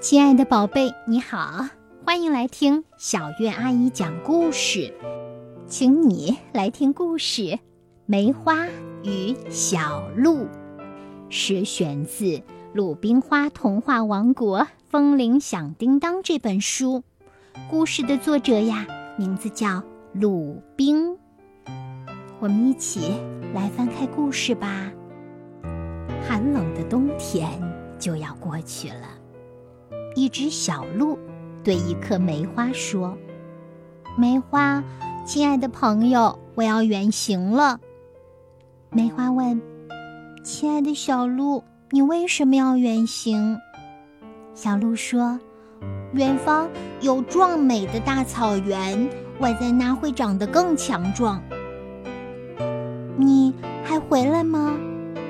亲爱的宝贝，你好，欢迎来听小月阿姨讲故事。请你来听故事《梅花与小鹿》，是选自《鲁冰花童话王国风铃响叮当》这本书。故事的作者呀，名字叫鲁冰。我们一起来翻开故事吧。寒冷的冬天就要过去了。一只小鹿对一棵梅花说：“梅花，亲爱的朋友，我要远行了。”梅花问：“亲爱的小鹿，你为什么要远行？”小鹿说：“远方有壮美的大草原，我在那会长得更强壮。”你还回来吗？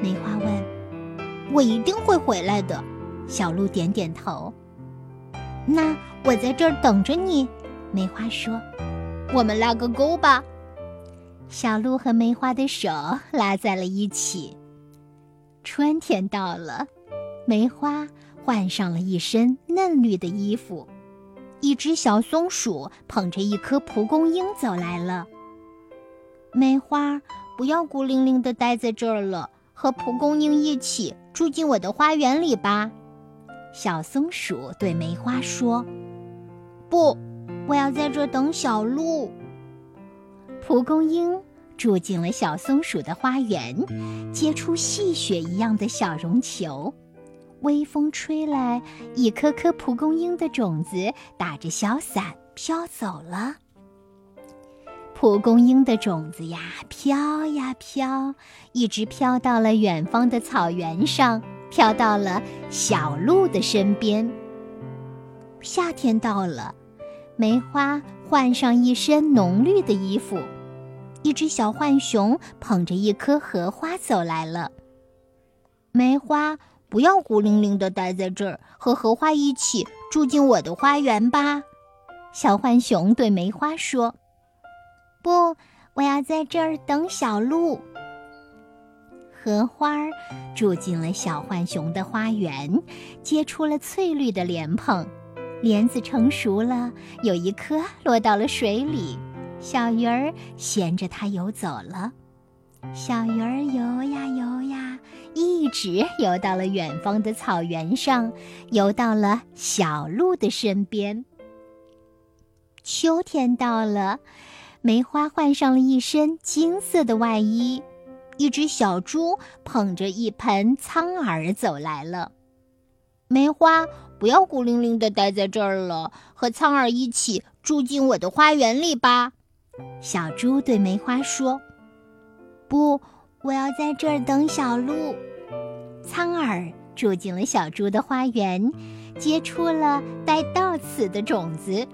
梅花问。“我一定会回来的。”小鹿点点头。那我在这儿等着你，梅花说：“我们拉个钩吧。”小鹿和梅花的手拉在了一起。春天到了，梅花换上了一身嫩绿的衣服。一只小松鼠捧着一颗蒲公英走来了。梅花，不要孤零零的待在这儿了，和蒲公英一起住进我的花园里吧。小松鼠对梅花说：“不，我要在这等小鹿。”蒲公英住进了小松鼠的花园，结出细雪一样的小绒球。微风吹来，一颗颗蒲公英的种子打着小伞飘走了。蒲公英的种子呀，飘呀飘，一直飘到了远方的草原上。飘到了小鹿的身边。夏天到了，梅花换上一身浓绿的衣服。一只小浣熊捧着一颗荷花走来了。梅花，不要孤零零的待在这儿，和荷花一起住进我的花园吧。小浣熊对梅花说：“不，我要在这儿等小鹿。”荷花住进了小浣熊的花园，结出了翠绿的莲蓬。莲子成熟了，有一颗落到了水里，小鱼儿衔着它游走了。小鱼儿游呀游呀，一直游到了远方的草原上，游到了小鹿的身边。秋天到了，梅花换上了一身金色的外衣。一只小猪捧着一盆苍耳走来了。梅花，不要孤零零的待在这儿了，和苍耳一起住进我的花园里吧。小猪对梅花说：“不，我要在这儿等小鹿。”苍耳住进了小猪的花园，结出了带倒刺的种子。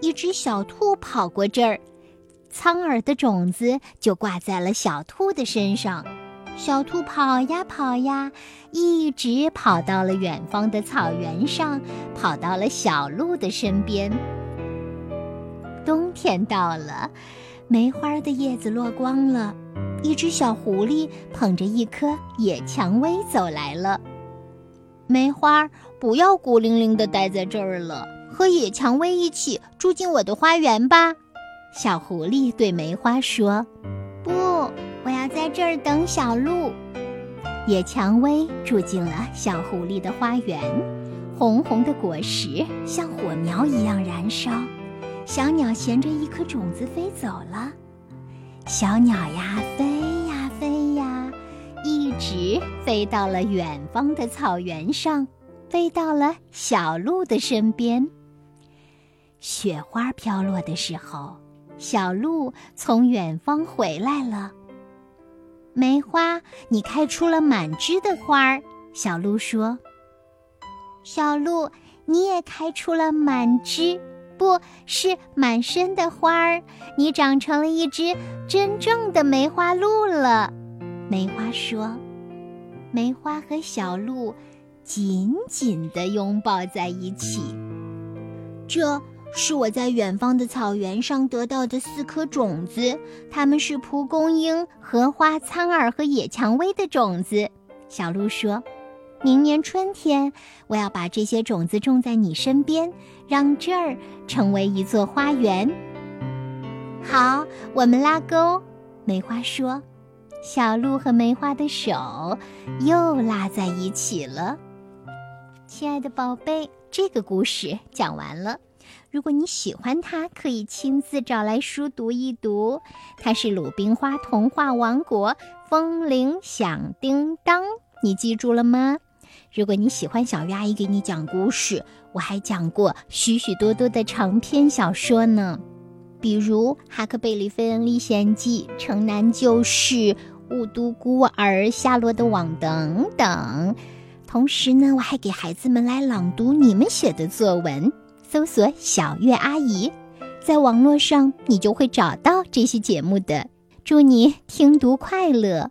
一只小兔跑过这儿。苍耳的种子就挂在了小兔的身上，小兔跑呀跑呀，一直跑到了远方的草原上，跑到了小鹿的身边。冬天到了，梅花的叶子落光了，一只小狐狸捧着一颗野蔷薇走来了。梅花，不要孤零零的待在这儿了，和野蔷薇一起住进我的花园吧。小狐狸对梅花说：“不，我要在这儿等小鹿。”野蔷薇住进了小狐狸的花园，红红的果实像火苗一样燃烧。小鸟衔着一颗种子飞走了。小鸟呀，飞呀飞呀，一直飞到了远方的草原上，飞到了小鹿的身边。雪花飘落的时候。小鹿从远方回来了。梅花，你开出了满枝的花儿。小鹿说：“小鹿，你也开出了满枝，不是满身的花儿。你长成了一只真正的梅花鹿了。”梅花说：“梅花和小鹿紧紧地拥抱在一起。”这。是我在远方的草原上得到的四颗种子，它们是蒲公英、荷花、苍耳和野蔷薇的种子。小鹿说：“明年春天，我要把这些种子种在你身边，让这儿成为一座花园。好，我们拉钩。梅花说：“小鹿和梅花的手又拉在一起了。”亲爱的宝贝，这个故事讲完了。如果你喜欢它，可以亲自找来书读一读。它是《鲁冰花童话王国风铃响叮当》，你记住了吗？如果你喜欢小鱼阿姨给你讲故事，我还讲过许许多多的长篇小说呢。比如《哈克贝里费恩历险记》《城南旧事》《雾都孤儿》《夏洛的网》等等。同时呢，我还给孩子们来朗读你们写的作文。搜索“小月阿姨”，在网络上你就会找到这些节目的。祝你听读快乐！